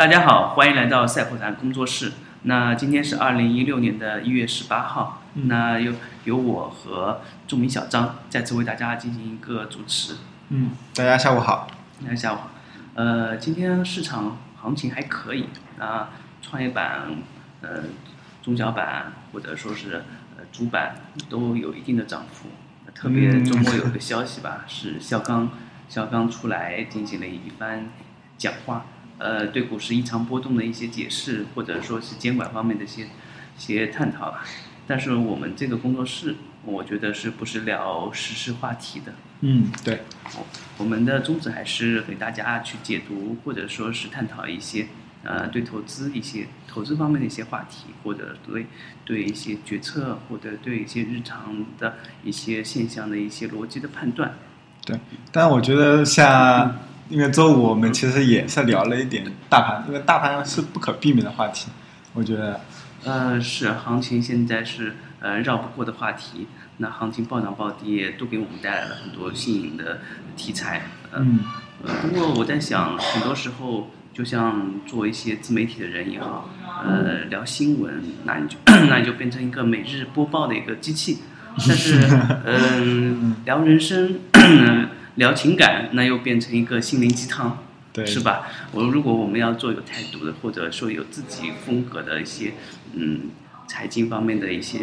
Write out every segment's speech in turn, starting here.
大家好，欢迎来到赛普谈工作室。那今天是二零一六年的一月十八号，那由由我和著名小张再次为大家进行一个主持。嗯，大家下午好。大家下午好。呃，今天市场行情还可以啊，创业板、呃中小板或者说是呃主板都有一定的涨幅。特别周末有个消息吧，是肖钢肖钢出来进行了一番讲话。呃，对股市异常波动的一些解释，或者说是监管方面的一些一些探讨吧。但是我们这个工作室，我觉得是不是聊时事话题的？嗯，对。我们的宗旨还是给大家去解读，或者说是探讨一些呃对投资一些投资方面的一些话题，或者对对一些决策，或者对一些日常的一些现象的一些逻辑的判断。对，但我觉得像。因为周五我们其实也是聊了一点大盘，因为大盘是不可避免的话题，我觉得。呃，是行情现在是呃绕不过的话题，那行情暴涨暴跌都给我们带来了很多新颖的题材。嗯。呃，不过我在想，很多时候就像做一些自媒体的人也好，呃，聊新闻，那你就 那你就变成一个每日播报的一个机器，但是 嗯，聊人生。聊情感，那又变成一个心灵鸡汤，对，是吧？我如果我们要做有态度的，或者说有自己风格的一些，嗯，财经方面的一些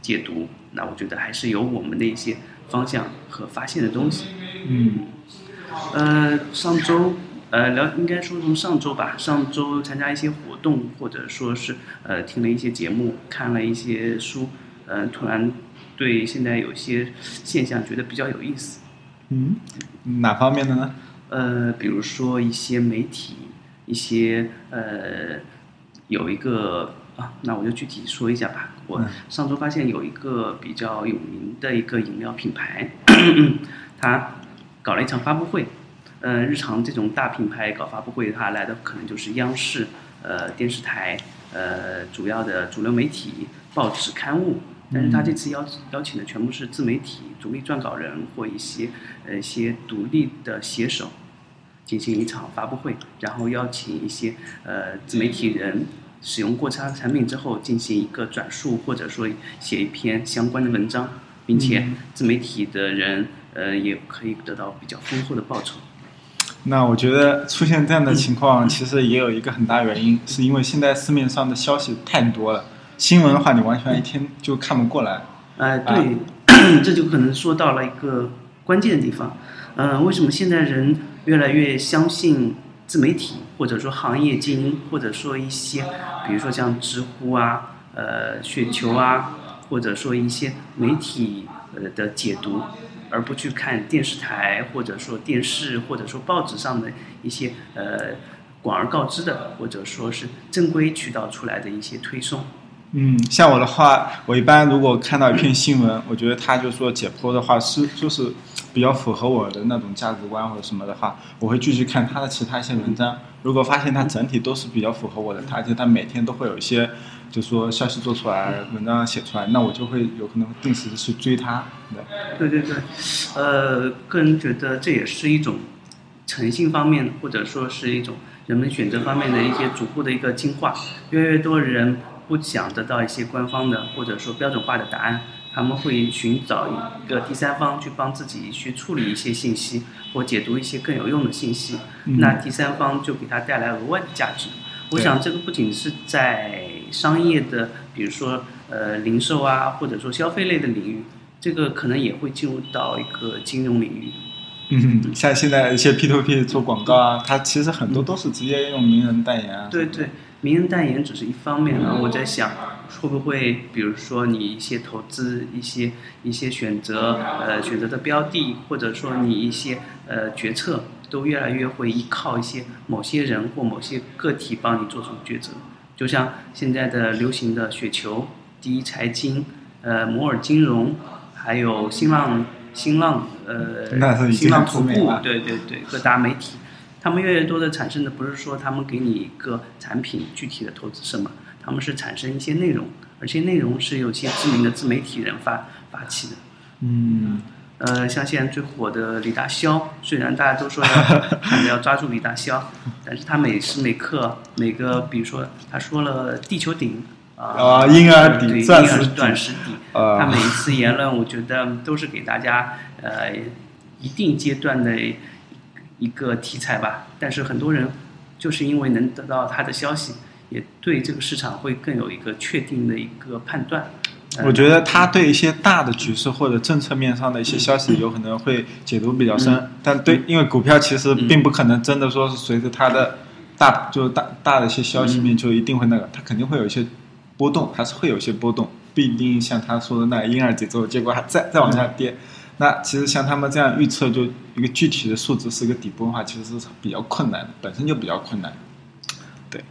解读，那我觉得还是有我们的一些方向和发现的东西。嗯，呃，上周，呃，聊应该说从上周吧，上周参加一些活动，或者说是呃听了一些节目，看了一些书，呃，突然对现在有些现象觉得比较有意思。嗯，哪方面的呢？呃，比如说一些媒体，一些呃，有一个啊，那我就具体说一下吧。我上周发现有一个比较有名的一个饮料品牌，他搞了一场发布会。嗯，日常这种大品牌搞发布会，他来的可能就是央视、呃电视台、呃主要的主流媒体、报纸刊物。但是他这次邀邀请的全部是自媒体、独立撰稿人或一些呃一些独立的写手，进行一场发布会，然后邀请一些呃自媒体人使用过他产品之后进行一个转述，或者说写一篇相关的文章，并且自媒体的人呃也可以得到比较丰厚的报酬。那我觉得出现这样的情况，其实也有一个很大原因，是因为现在市面上的消息太多了。新闻的话，你完全一天就看不过来。哎，对，这就可能说到了一个关键的地方。嗯，为什么现在人越来越相信自媒体，或者说行业精英，或者说一些，比如说像知乎啊、呃雪球啊，或者说一些媒体呃的解读，而不去看电视台或者说电视或者说报纸上的一些呃广而告之的，或者说是正规渠道出来的一些推送。嗯，像我的话，我一般如果看到一篇新闻，我觉得他就说解剖的话是就是比较符合我的那种价值观或者什么的话，我会继续看他的其他一些文章。如果发现他整体都是比较符合我的，而且他每天都会有一些，就说消息做出来，文章写出来，那我就会有可能定时的去追他。对对对，呃，个人觉得这也是一种诚信方面，或者说是一种人们选择方面的一些逐步的一个进化，越来越多人。不想得到一些官方的或者说标准化的答案，他们会寻找一个第三方去帮自己去处理一些信息或解读一些更有用的信息，那第三方就给他带来额外的价值。我想这个不仅是在商业的，比如说呃零售啊，或者说消费类的领域，这个可能也会进入到一个金融领域。嗯，像现在一些 P to P 做广告啊，它其实很多都是直接用名人代言啊。对对。名人代言只是一方面啊，我在想，会不会比如说你一些投资、一些一些选择，呃，选择的标的，或者说你一些呃决策，都越来越会依靠一些某些人或某些个体帮你做出抉择。就像现在的流行的雪球、第一财经、呃摩尔金融，还有新浪、新浪呃新浪徒步，对对对，各大媒体。他们越来越多的产生的不是说他们给你一个产品具体的投资什么，他们是产生一些内容，而且内容是有些知名的自媒体人发发起的。嗯，呃，像现在最火的李大霄，虽然大家都说要喊着要抓住李大霄，但是他每时每刻每个，比如说他说了地球顶啊，啊婴儿底钻石钻石底，啊。他每一次言论，我觉得都是给大家呃一定阶段的一个题材吧。但是很多人就是因为能得到他的消息，也对这个市场会更有一个确定的一个判断。呃我觉得他对一些大的局势或者政策面上的一些消息，有可能会解读比较深。嗯但对，因为股票其实并不可能真的说是随着它的大就是大大的一些消息面就一定会那个，它肯定会有一些波动，还是会有一些波动，不一定像他说的那婴儿节奏，结果还再再往下跌。那其实像他们这样预测，就一个具体的数值是一个底部的话，其实是比较困难的，本身就比较困难。对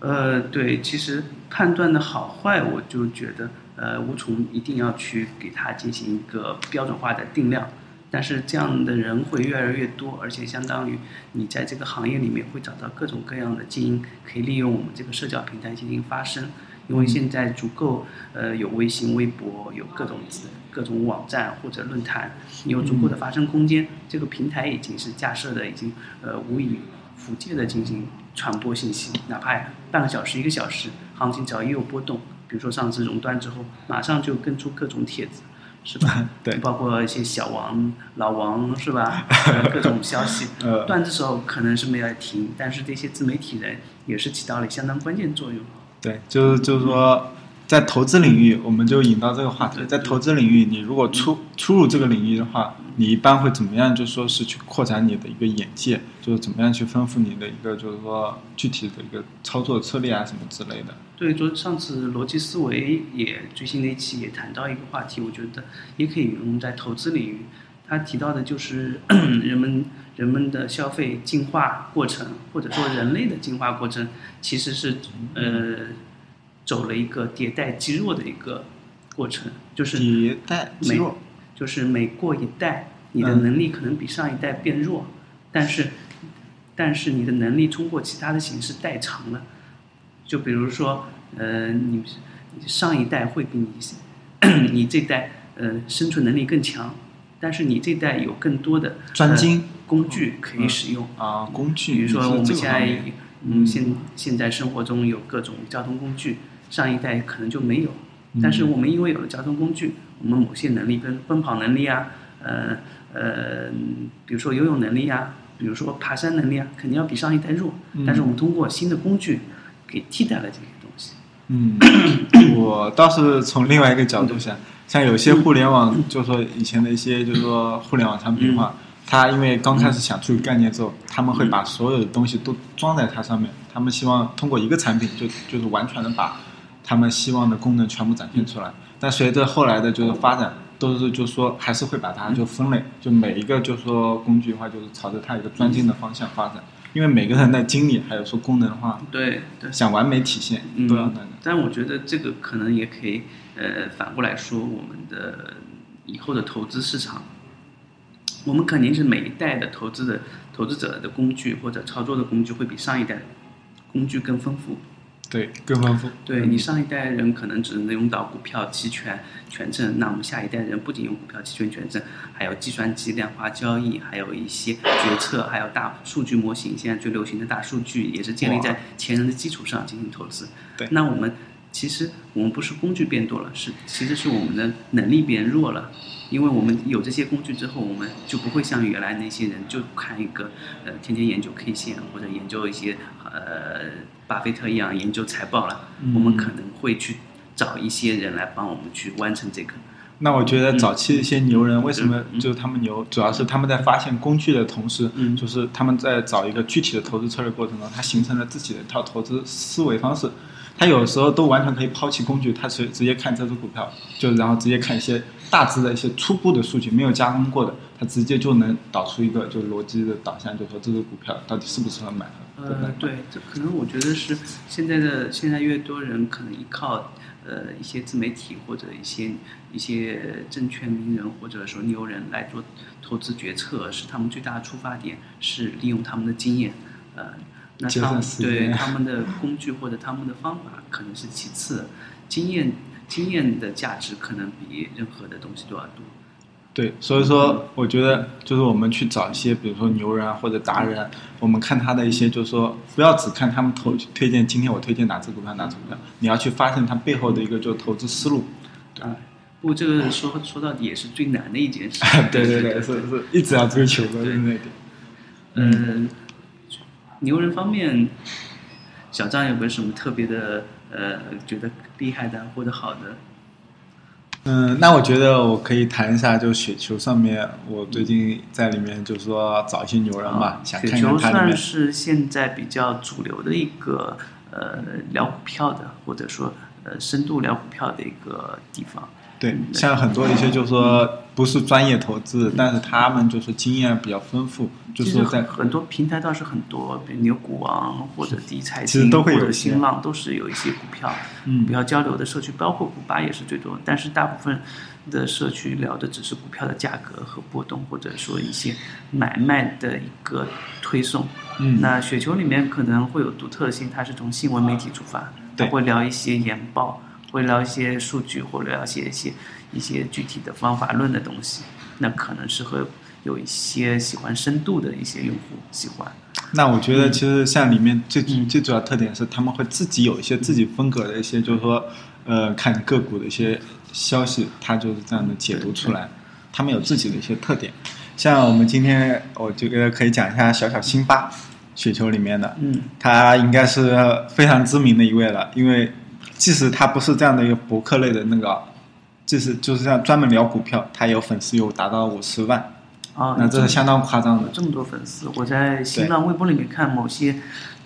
呃，对，其实判断的好坏，我就觉得，呃，无从一定要去给它进行一个标准化的定量，但是这样的人会越来越多，而且相当于你在这个行业里面会找到各种各样的精英，可以利用我们这个社交平台进行发声，因为现在足够，呃，有微信、微博，有各种自各种网站或者论坛，你有足够的发声空间，这个平台已经是架设的，已经呃无以复借的进行传播信息，哪怕半个小时、一个小时，行情只要一有波动，比如说上次熔断之后，马上就跟出各种帖子，是吧？对包括一些小王、老王，是吧？呃各种消息，呃，断的时候可能是没有停，但是这些自媒体人也是起到了相当关键作用。对，就是就是说，在投资领域，我们就引到这个话题，在投资领域，你如果出出入这个领域的话，你一般会怎么样？就说是去扩展你的一个眼界，就是怎么样去丰富你的一个，就是说具体的一个操作策略啊什么之类的。对，昨上次逻辑思维也最新的一期也谈到一个话题，我觉得也可以用在投资领域。他提到的就是 人们人们的消费进化过程，或者说人类的进化过程，其实是呃走了一个迭代积弱的一个过程，就是迭代肌弱，就是每过一代，你的嗯。能力可能比上一代变弱，但是但是你的能力通过其他的形式代偿了。就比如说，呃，你你上一代会比你你这代呃生存能力更强，但是你这代有更多的专精呃工具可以使用。啊，工具，比如说我们现在嗯，现现在生活中有各种交通工具，上一代可能就没有。嗯。但是我们因为有了交通工具，我们某些能力，跟奔跑能力啊，呃呃，比如说游泳能力啊，比如说爬山能力啊，肯定要比上一代弱。嗯。但是我们通过新的工具给替代了这些东西。嗯，我倒是从另外一个角度想，像有些互联网，就是说以前的一些，就是说互联网产品化，它因为刚开始想出概念之后，他们会把所有的东西都装在它上面，他们希望通过一个产品就就是完全的把他们希望的功能全部展现出来。但随着后来的就是发展，都是就说还是会把它就分类，就每一个就说工具的话，就是朝着它一个专精的方向发展。因为每个人的精力还有说功能的话，对对。想完美体现都要那个。但我觉得这个可能也可以，呃，反过来说，我们的以后的投资市场，我们肯定是每一代的投资的投资者的工具或者操作的工具会比上一代工具更丰富。对，更丰富。对你上一代人可能只能用到股票期权权证，那我们下一代人不仅用股票期权权证，还有计算机量化交易，还有一些决策，还有大数据模型。现在最流行的大数据也是建立在前人的基础上进行投资。对那我们其实我们不是工具变多了，是其实是我们的能力变弱了。因为我们有这些工具之后，我们就不会像原来那些人就看一个呃天天研究 K 线或者研究一些呃巴菲特一样研究财报了。嗯我们可能会去找一些人来帮我们去完成这个。那我觉得早期一些牛人为什么嗯就是他们牛，主要是他们在发现工具的同时，嗯就是他们在找一个具体的投资策略过程中，他形成了自己的一套投资思维方式。他有时候都完全可以抛弃工具，他直直接看这只股票，就然后直接看一些大致的一些初步的数据，没有加工过的，他直接就能导出一个就逻辑的导向，就说这只股票到底适不适合买呃，。对，这可能我觉得是现在的现在越多人可能依靠呃一些自媒体或者一些一些证券名人或者说牛人来做投资决策，是他们最大的出发点是利用他们的经验，呃，那他们对 他们的工具或者他们的方法可能是其次，经验经验的价值可能比任何的东西都要多。对，所以说我觉得就是我们去找一些，比如说牛人啊或者达人啊，我们看他的一些，就是说不要只看他们投推荐，今天我推荐哪只股票哪只股票，你要去发现他背后的一个就投资思路。对，不过这个说说到底也是最难的一件事。对对对，是是一直要追求的那点。嗯，牛人方面，小张有没有什么特别的呃觉得厉害的或者好的？嗯，那我觉得我可以谈一下，就雪球上面，我最近在里面就是说找一些牛人嘛，想看看雪球算。是现在比较主流的一个呃聊股票的，或者说呃深度聊股票的一个地方。对，像很多一些就是说不是专业投资，但是他们就是经验比较丰富，就是在很很多平台倒是很多，比如牛股王或者第一财其实经或者都会有一些新浪，都是有一些股票，嗯股票交流的社区，包括股吧也是最多。但是大部分的社区聊的只是股票的价格和波动，或者说一些买卖的一个推送。嗯那雪球里面可能会有独特性，它是从新闻媒体出发，它对会聊一些研报，会聊一些数据，或者聊一些一些一些具体的方法论的东西。那可能是会有一些喜欢深度的一些用户喜欢。那我觉得其实像里面最、嗯最主要特点是他们会自己有一些自己风格的一些，就是说呃看个股的一些消息，他就是这样的解读出来，他们有自己的一些特点。像我们今天我觉得可以讲一下小小辛巴雪球里面的，嗯他应该是非常知名的一位了，因为即使他不是这样的一个博客类的那个，即使就是这样专门聊股票，他有粉丝有达到五十万，啊，那这是相当夸张的。这么多粉丝，我在新浪微博里面看某些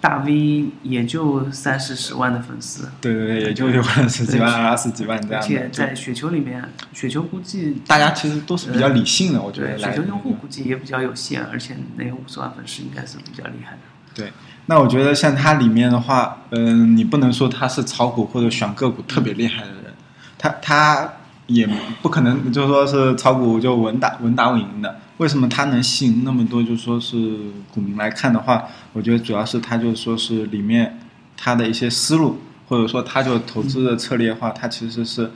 大 V 也就三四十万的粉丝，对对对，也就有可能十几万、二十几万这而样而。且在雪球里面，雪球估计大家其实都是比较理性的，我觉得雪球用户估计也比较有限，而且那五十万粉丝应该是比较厉害的。对。那我觉得像他里面的话，嗯、你不能说他是炒股或者选个股特别厉害的人，他他也不可能就说是炒股就稳打稳打稳赢的。为什么他能吸引那么多就说是股民来看的话？我觉得主要是他就说是里面他的一些思路，或者说他就投资的策略的话，他其实是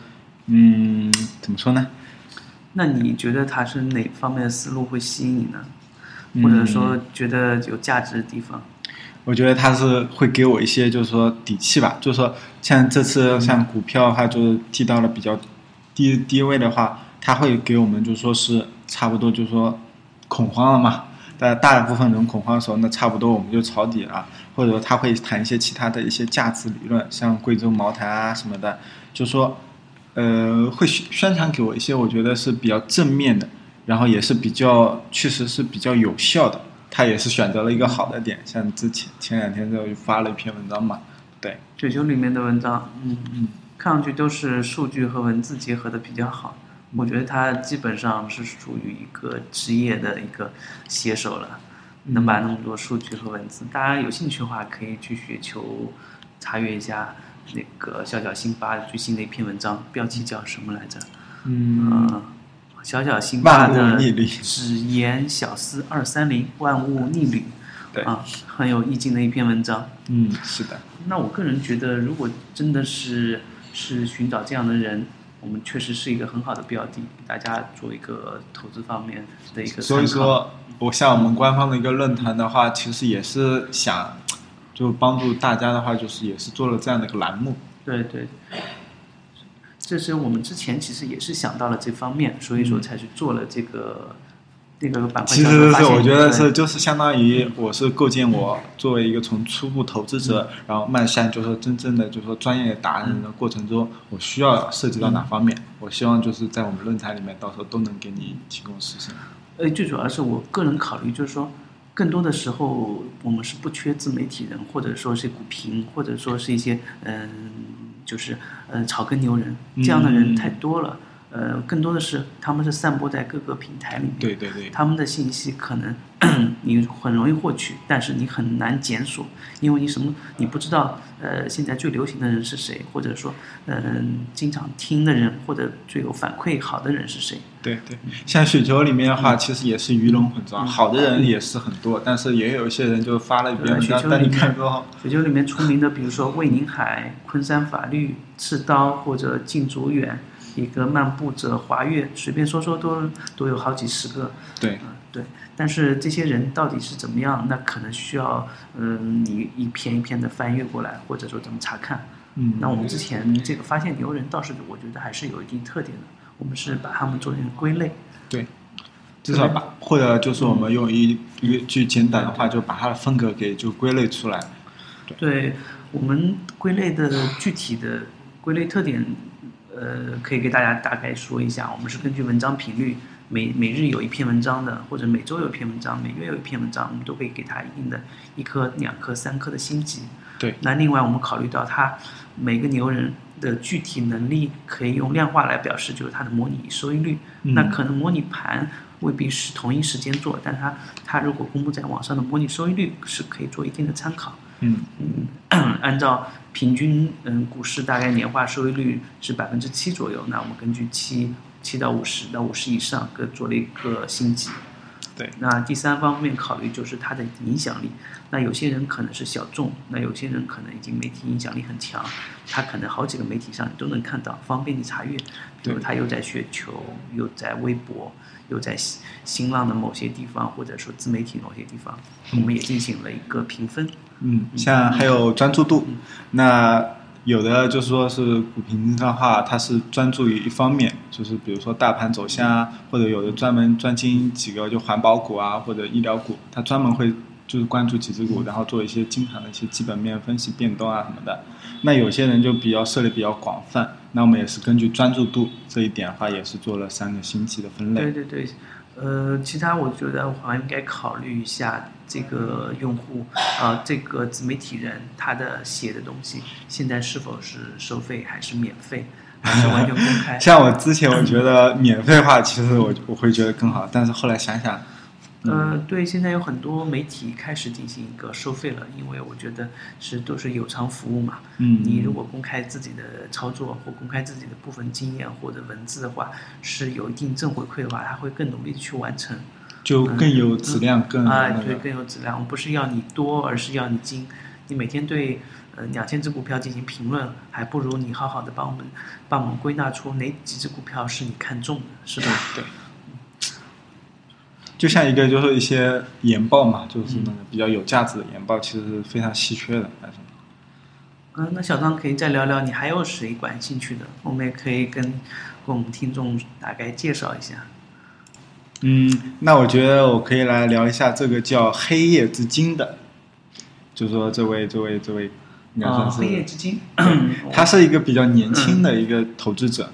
嗯怎么说呢？那你觉得他是哪方面的思路会吸引你呢？嗯或者说觉得有价值的地方？我觉得他是会给我一些，就是说底气吧。就是说，像这次像股票的话，就是提到了比较低低位的话，他会给我们就说是差不多，就是说恐慌了嘛。大大部分人恐慌的时候，那差不多我们就抄底了，或者说他会谈一些其他的一些价值理论，像贵州茅台啊什么的，就说呃会宣宣传给我一些我觉得是比较正面的，然后也是比较确实是比较有效的。他也是选择了一个好的点，像之前前两天就发了一篇文章嘛，对，雪球里面的文章，嗯嗯，看上去都是数据和文字结合的比较好。我觉得他基本上是属于一个职业的一个写手了，能把那么多数据和文字，大家有兴趣的话可以去雪球查阅一下那个小小辛巴最新的一篇文章，标题叫什么来着？嗯，呃，小小辛巴万物的逆旅。只言小思二三零，万物逆旅，对。啊，很有意境的一篇文章。嗯，是的，那我个人觉得，如果真的是是寻找这样的人，我们确实是一个很好的标的，给大家做一个投资方面的一个。所以说，我像我们官方的一个论坛的话，其实也是想就帮助大家的话，就是也是做了这样的一个栏目，对对，这是我们之前其实也是想到了这方面，所以说才去做了这个那个板块其。实是我觉得是就是相当于我是构建我作为一个从初步投资者，然后迈向就是说真正的就是说专业达人的过程中，我需要涉及到哪方面？我希望就是在我们论坛里面，到时候都能给你提供实现。呃，最主要是我个人考虑，就是说，更多的时候我们是不缺自媒体人，或者说是股评，或者说是一些嗯、就是嗯、草根牛人这样的人嗯太多了。呃，更多的是他们是散播在各个平台里面，对对对，他们的信息可能 你很容易获取，但是你很难检索，因为你什么你不知道，呃，现在最流行的人是谁，或者说，嗯、经常听的人或者最有反馈好的人是谁。对对，像雪球里面的话，其实也是鱼龙混杂，嗯。好的人也是很多，但是也有一些人就发了一篇文章雪，球但你里面看之后，雪球里面出名的，比如说魏宁海、昆山法律、刺刀或者靳竹远，一个漫步者华岳，随便说说都都有好几十个。对，嗯，对。但是这些人到底是怎么样？那可能需要嗯你一篇一篇的翻阅过来，或者说怎么查看。嗯，那我们之前这个发现牛人倒是我觉得还是有一定特点的，我们是把他们做成归类。对，至少把或者就是我们用一一句简短的话，就把它的风格给就归类出来。对我们归类的具体的归类特点，呃，可以给大家大概说一下。我们是根据文章频率，每每日有一篇文章的，或者每周有一篇文章，每月有一篇文章，我们都可以给它一定的一颗、两颗、三颗的星级。对，那另外我们考虑到它每个牛人的具体能力，可以用量化来表示，就是它的模拟收益率。嗯那可能模拟盘未必是同一时间做，但它它如果公布在网上的模拟收益率是可以做一定的参考。嗯嗯，按照平均，嗯，股市大概年化收益率是百分之七左右，那我们根据七七到五十到五十以上各做了一个星级。对，那第三方面考虑就是它的影响力。那有些人可能是小众，那有些人可能已经媒体影响力很强，他可能好几个媒体上你都能看到，方便你查阅。比如他又在雪球，又在微博，又在新新浪的某些地方，或者说自媒体某些地方，我们也进行了一个评分。嗯，像还有专注度，那有的就是说是股评的话，它是专注于一方面，就是比如说大盘走向啊，或者有的专门专精几个就环保股啊，或者医疗股，它专门会就是关注几只股，然后做一些经常的一些基本面分析变动啊什么的。那有些人就比较涉猎比较广泛，那我们也是根据专注度这一点的话，也是做了三个星期的分类。对对对，呃，其他我觉得我还应该考虑一下这个用户，呃，这个自媒体人他的写的东西现在是否是收费还是免费，还是完全公开？像我之前我觉得免费话，其实我我会觉得更好，但是后来想想，呃，对，现在有很多媒体开始进行一个收费了，因为我觉得是都是有偿服务嘛。嗯你如果公开自己的操作或公开自己的部分经验或者文字的话，是有一定正回馈的话，他会更努力的去完成。就更有质量，更啊，对，那个。更有质量。我们不是要你多，而是要你精。你每天对呃两千只股票进行评论，还不如你好好的帮我们帮我们归纳出哪几只股票是你看中的，是吧？对，就像一个就是一些研报嘛，就是那个比较有价值的研报，其实是非常稀缺的那种。嗯，那小张可以再聊聊，你还有谁感兴趣的？我们也可以跟跟我们听众大概介绍一下。嗯，那我觉得我可以来聊一下这个叫黑夜之金的，就是说这位这位这位应该啊，算是，黑夜之金，他是一个比较年轻的一个投资者。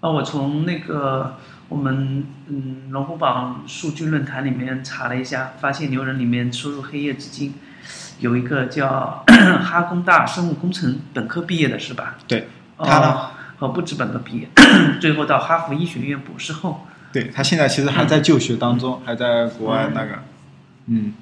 啊，我从那个我们嗯龙虎榜数据论坛里面查了一下，发现牛人里面输入黑夜之金，有一个叫 哈工大生物工程本科毕业的是吧？对，他呢哦，哦不止本科毕业，最后到哈佛医学院博士后。对他现在其实还在就学当中，还在国外那个，嗯，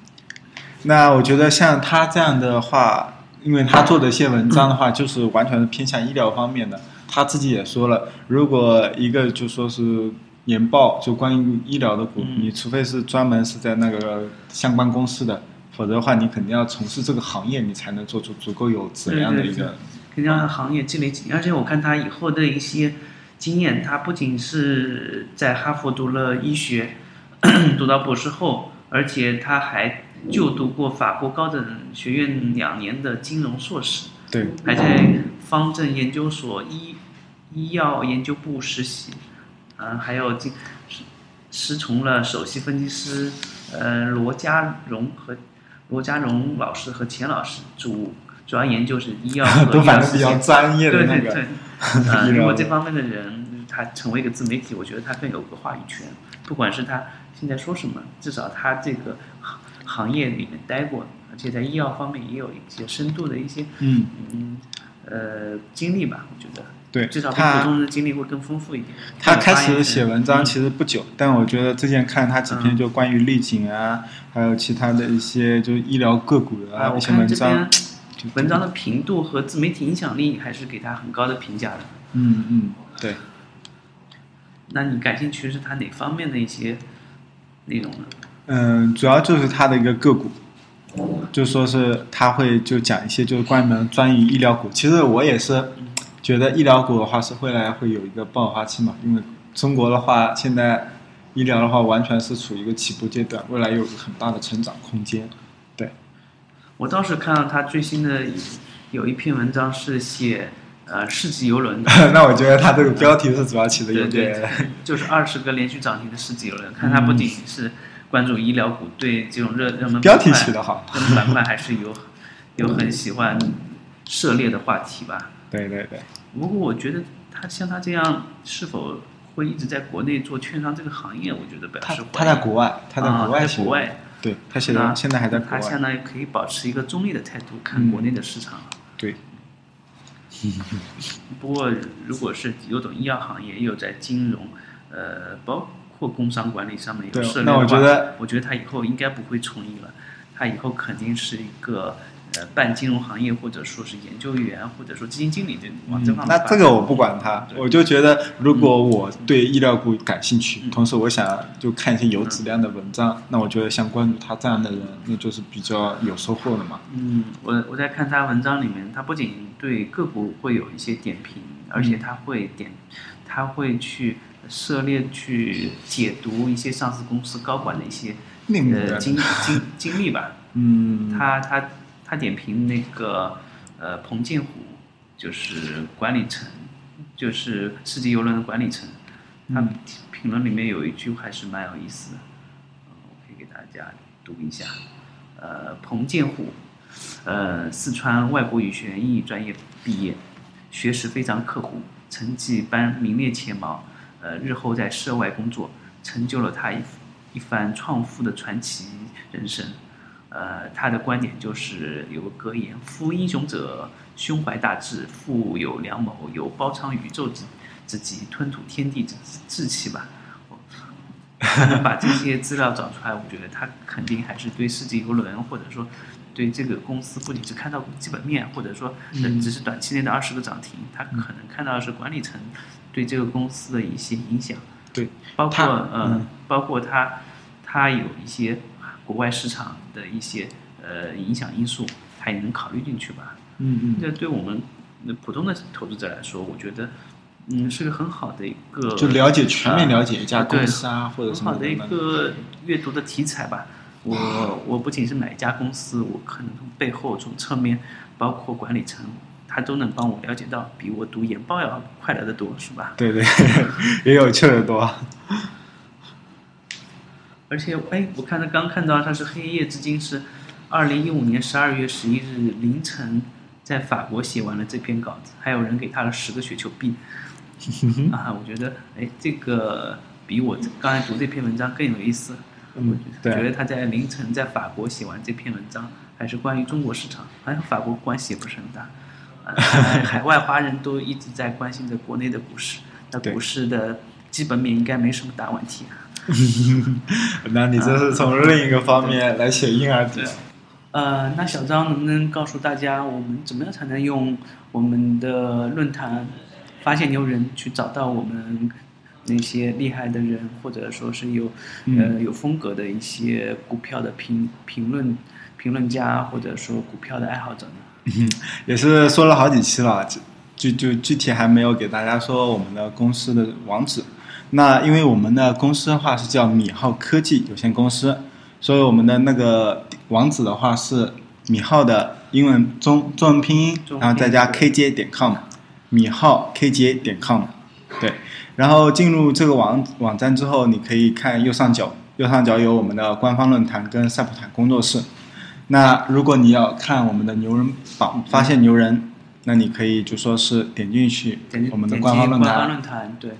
那我觉得像他这样的话，因为他做的一些文章的话，就是完全是偏向医疗方面的。他自己也说了，如果一个就说是研报就关于医疗的股，嗯。你除非是专门是在那个相关公司的，否则的话，你肯定要从事这个行业，你才能做出足够有质量的一个。肯定要行业积累经验，而且我看他以后的一些经验，他不仅是在哈佛读了医学，读到博士后，而且他还就读过法国高等学院两年的金融硕士，对，还在方正研究所医医药研究部实习，嗯、还有进师师从了首席分析师呃罗家荣和罗家荣老师和钱老师，主主要研究是医药和 都医反正比较疗专业的那个。对对对，呃，如果这方面的人他成为一个自媒体，我觉得他更有个话语权。不管是他现在说什么，至少他这个行行业里面待过，而且在医药方面也有一些深度的一些嗯，嗯呃经历吧，我觉得对，至少比他普通人的经历会更丰富一点。他开始写文章嗯其实不久，但我觉得之前看他几篇就关于丽景啊，还有其他的一些就是医疗个股的啊，一些文章，就文章的频度和自媒体影响力还是给他很高的评价的。嗯嗯，对，那你感兴趣是他哪方面的一些内容呢？嗯，主要就是他的一个个股，就说是他会就讲一些就是关于专于医疗股，其实我也是觉得医疗股的话是未来会有一个爆发期嘛？因为中国的话，现在医疗的话完全是处于一个起步阶段，未来有很大的成长空间。对，我倒是看到他最新的有一篇文章是写呃世纪游轮的，那我觉得他这个标题是主要起的有对点，对，就是二十个连续涨停的世纪游轮。看他不仅是关注医疗股，对这种热热门标题起的好。热门板块还是有有很喜欢涉猎的话题吧。对对对，不过我觉得他像他这样是否会一直在国内做券商这个行业，我觉得表他示他在国外，他在啊国外国，外，对他现在现在还在国外。他相当于可以保持一个中立的态度看嗯。国内的市场。对，不过，如果是有懂医药行业，又在金融，呃，包括工商管理上面有对涉猎的话，那我觉得我觉得他以后应该不会从医了，他以后肯定是一个呃办金融行业，或者说是研究员，或者说基金经理这往这嗯方面。那这个我不管他，我就觉得如果我对医疗股感兴趣，嗯同时我想就看一些有质量的文章，那我觉得像关注他这样的人，那就是比较有收获的嘛。嗯，我我在看他文章里面，他不仅对个股会有一些点评，而且他会点，他会去涉猎去解读一些上市公司高管的一些呃内幕的，经经经历吧。嗯，他他他点评那个呃彭建虎，就是管理层，就是世纪游轮的管理层，他嗯评论里面有一句还是蛮有意思的，呃我可以给大家读一下。呃，彭建虎，呃，四川外国语学院英语专业毕业，学识非常刻苦，成绩班名列前茅。呃，日后在涉外工作，成就了他一一番创富的传奇人生。呃，他的观点就是有个格言：“夫英雄者，胸怀大志，富有良谋，有包藏宇宙之之极，吞吐天地之志气吧。”他能把这些资料找出来，我觉得他肯定还是对世纪游轮，或者说对这个公司，不仅是看到基本面，或者说只是短期内的二十个涨停，他可能看到的是管理层对这个公司的一些影响。对，包括呃，嗯包括他，他有一些国外市场的一些呃影响因素，它也能考虑进去吧。嗯嗯，这对我们呃普通的投资者来说，我觉得嗯是个很好的一个就了解全面了解一家公司啊，或者很好的一。个阅读的题材吧。我我不仅是买一家公司，我可能从背后从侧面，包括管理层，他都能帮我了解到，比我读研报要快乐的多，是吧？对对，也有趣的多。而且，哎，我看他刚看到他是黑夜之今是二零一五年十二月十一日凌晨在法国写完了这篇稿子，还有人给他了十个雪球币。啊，我觉得，哎，这个比我刚才读这篇文章更有意思。嗯，对，觉得他在凌晨在法国写完这篇文章，还是关于中国市场，好像法国关系也不是很大。呃 海外华人都一直在关心着国内的股市，那股市的基本面应该没什么大问题啊。那你这是从另一个方面来写婴儿底对。呃，那小张能不能告诉大家，我们怎么样才能用我们的论坛发现牛人去找到我们那些厉害的人，或者说是有、呃有风格的一些股票的评评论评论家，或者说股票的爱好者呢？也是说了好几期了，就就具体还没有给大家说我们的公司的网址。那因为我们的公司的话是叫米浩科技有限公司，所以我们的那个网址的话是米浩的英文中中文拼音，然后再加 kj 点 com，米浩 kj 点 com，对。然后进入这个网网站之后，你可以看右上角，右上角有我们的官方论坛跟赛普坦工作室。那如果你要看我们的牛人榜，发现牛人，那你可以就说是点进去点我们的官方论坛，官方论坛，对，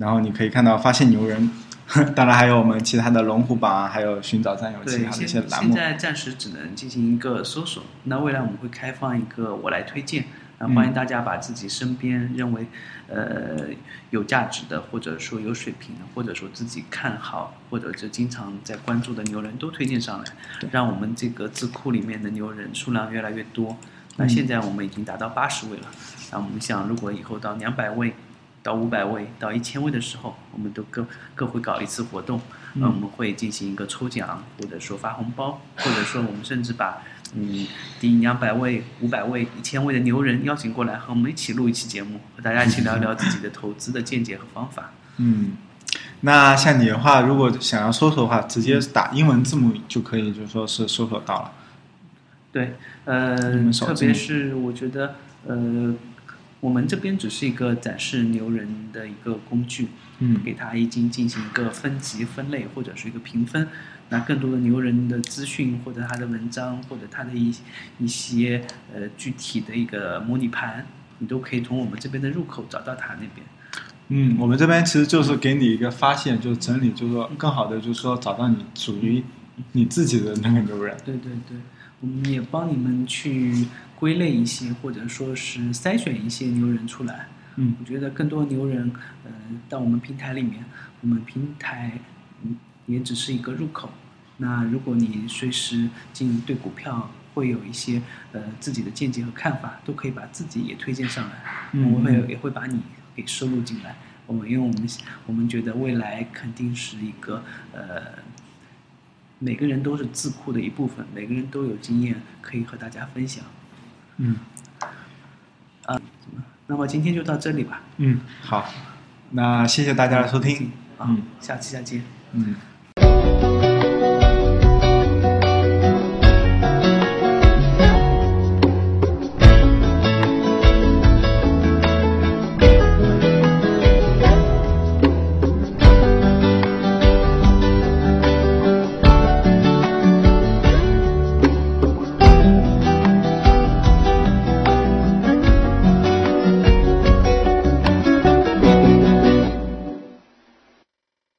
然后你可以看到发现牛人，当然还有我们其他的龙虎榜啊，还有寻找战友其，他的一些现栏目。现在暂时只能进行一个搜索，那未来我们会开放一个我来推荐，那欢迎大家把自己身边认为呃有价值的，或者说有水平的，或者说自己看好，或者就经常在关注的牛人都推荐上来，让我们这个字库里面的牛人数量越来越多。那现在我们已经达到八十位了，那我们想，如果以后到两百位、到五百位、到一千位的时候，我们都各各会搞一次活动，呃，我们会进行一个抽奖，或者说发红包，或者说我们甚至把嗯，第两百位、五百位、一千位的牛人邀请过来，和我们一起录一期节目，和大家一起聊一聊自己的投资的见解和方法。嗯，那像你的话，如果想要搜索的话，直接打英文字母就可以，就说是搜索到了。对，呃特别是我觉得，呃，我们这边只是一个展示牛人的一个工具，嗯给它已经进行一个分级分类或者是一个评分。那更多的牛人的资讯或者他的文章或者他的一一些呃具体的一个模拟盘，你都可以从我们这边的入口找到他那边。嗯，我们这边其实就是给你一个发现，就是整理，就是说更好的，就是说找到你属于你自己的那个牛人。对对对，我们也帮你们去归类一些，或者说是筛选一些牛人出来。嗯我觉得更多牛人，呃，到我们平台里面，我们平台嗯也只是一个入口。那如果你随时进对股票会有一些呃自己的见解和看法，都可以把自己也推荐上来，嗯我们会也会把你给收录进来。我们因为我们我们觉得未来肯定是一个呃，每个人都是智库的一部分，每个人都有经验可以和大家分享。嗯啊那么今天就到这里吧。嗯，好，那谢谢大家的收听。啊嗯，下期再见。嗯。